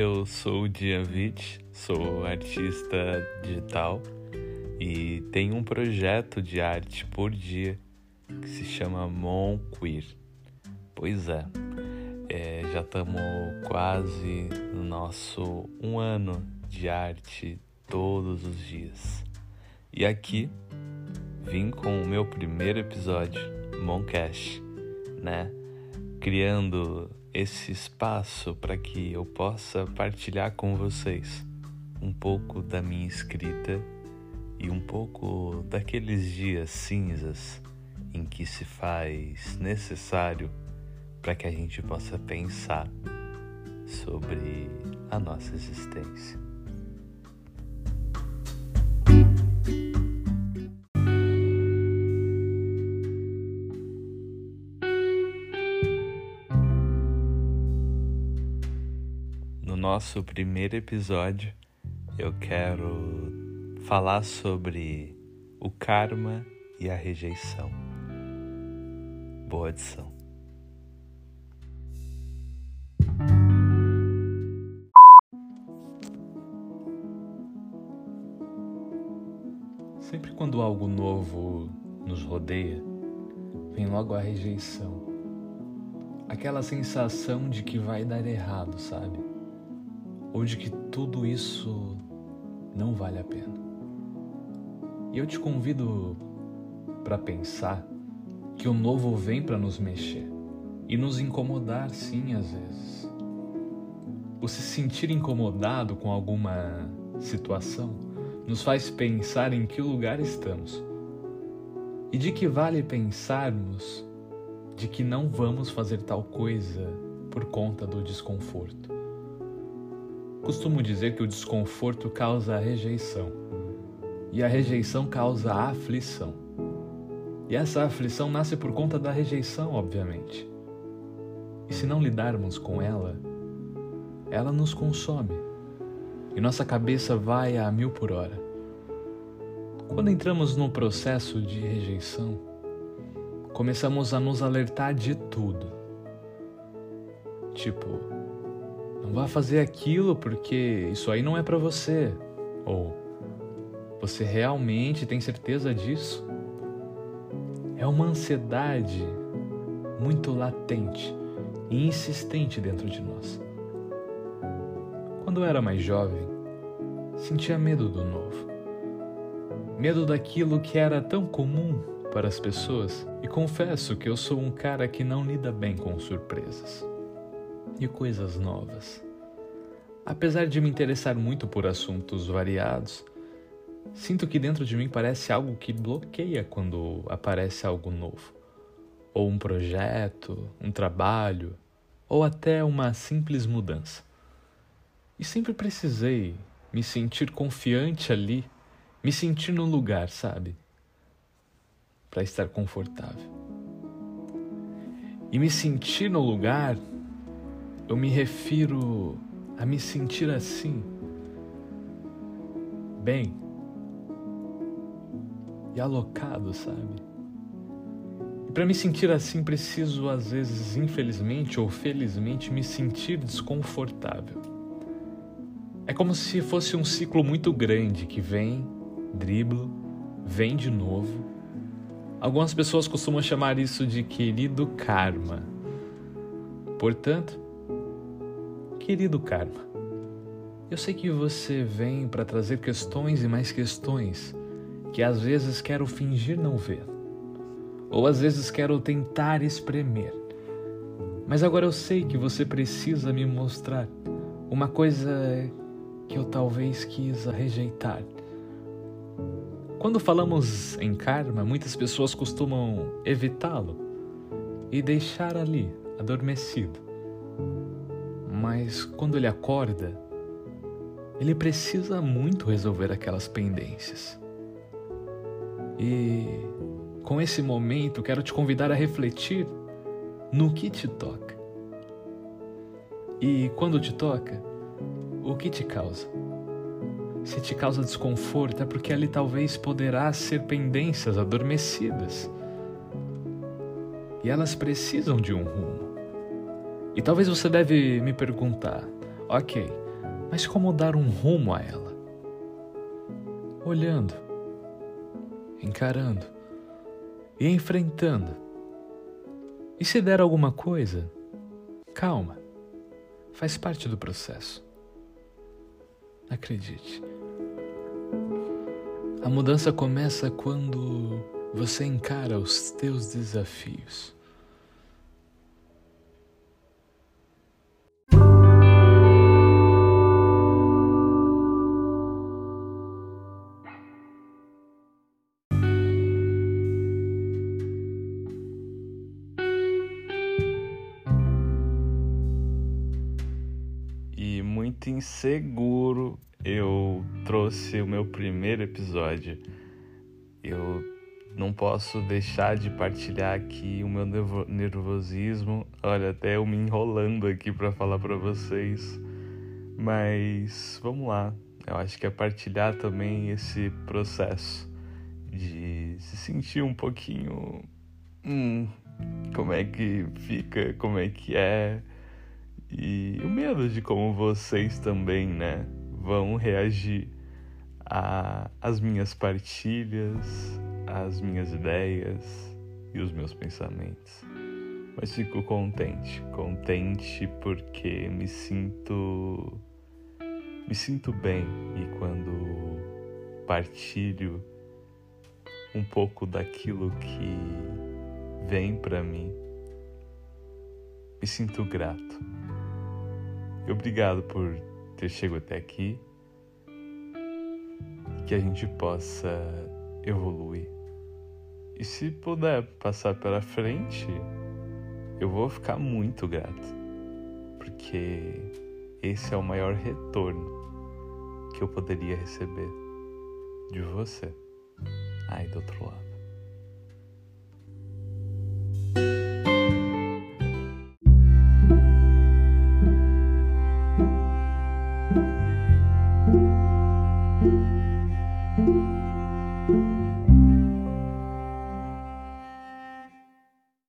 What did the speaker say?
eu sou o Dianvit, sou artista digital e tenho um projeto de arte por dia que se chama Mon Queer. Pois é, é já estamos quase no nosso um ano de arte todos os dias. E aqui vim com o meu primeiro episódio, Moncash, né? Criando esse espaço para que eu possa partilhar com vocês um pouco da minha escrita e um pouco daqueles dias cinzas em que se faz necessário para que a gente possa pensar sobre a nossa existência. Nosso primeiro episódio, eu quero falar sobre o karma e a rejeição. Boa adição. Sempre quando algo novo nos rodeia, vem logo a rejeição. Aquela sensação de que vai dar errado, sabe? Ou de que tudo isso não vale a pena. E eu te convido para pensar que o novo vem para nos mexer e nos incomodar, sim, às vezes. O se sentir incomodado com alguma situação nos faz pensar em que lugar estamos e de que vale pensarmos de que não vamos fazer tal coisa por conta do desconforto. Costumo dizer que o desconforto causa a rejeição e a rejeição causa a aflição. E essa aflição nasce por conta da rejeição, obviamente. E se não lidarmos com ela, ela nos consome e nossa cabeça vai a mil por hora. Quando entramos no processo de rejeição, começamos a nos alertar de tudo. Tipo, não vá fazer aquilo porque isso aí não é para você. Ou você realmente tem certeza disso? É uma ansiedade muito latente e insistente dentro de nós. Quando eu era mais jovem, sentia medo do novo. Medo daquilo que era tão comum para as pessoas, e confesso que eu sou um cara que não lida bem com surpresas e coisas novas. Apesar de me interessar muito por assuntos variados, sinto que dentro de mim parece algo que bloqueia quando aparece algo novo, ou um projeto, um trabalho, ou até uma simples mudança. E sempre precisei me sentir confiante ali, me sentir no lugar, sabe? Para estar confortável. E me sentir no lugar eu me refiro a me sentir assim, bem e alocado, sabe? E para me sentir assim, preciso, às vezes, infelizmente ou felizmente, me sentir desconfortável. É como se fosse um ciclo muito grande que vem, dribla, vem de novo. Algumas pessoas costumam chamar isso de querido karma. Portanto, Querido Karma, eu sei que você vem para trazer questões e mais questões que às vezes quero fingir não ver, ou às vezes quero tentar espremer. Mas agora eu sei que você precisa me mostrar uma coisa que eu talvez quis rejeitar. Quando falamos em karma, muitas pessoas costumam evitá-lo e deixar ali, adormecido mas quando ele acorda, ele precisa muito resolver aquelas pendências. E com esse momento, quero te convidar a refletir no que te toca. E quando te toca, o que te causa? Se te causa desconforto, é porque ali talvez poderá ser pendências adormecidas. E elas precisam de um rumo. E talvez você deve me perguntar: ok, mas como dar um rumo a ela. Olhando, encarando e enfrentando. E se der alguma coisa, calma, faz parte do processo. Acredite. A mudança começa quando você encara os teus desafios. Muito inseguro eu trouxe o meu primeiro episódio. Eu não posso deixar de partilhar aqui o meu nervosismo. Olha, até eu me enrolando aqui para falar para vocês. Mas vamos lá. Eu acho que é partilhar também esse processo de se sentir um pouquinho. Hum, como é que fica, como é que é. E o medo de como vocês também, né? vão reagir às minhas partilhas, às minhas ideias e os meus pensamentos. Mas fico contente, contente porque me sinto me sinto bem e quando partilho um pouco daquilo que vem para mim, me sinto grato. Obrigado por ter chegado até aqui. Que a gente possa evoluir. E se puder passar pela frente, eu vou ficar muito grato. Porque esse é o maior retorno que eu poderia receber de você aí do outro lado.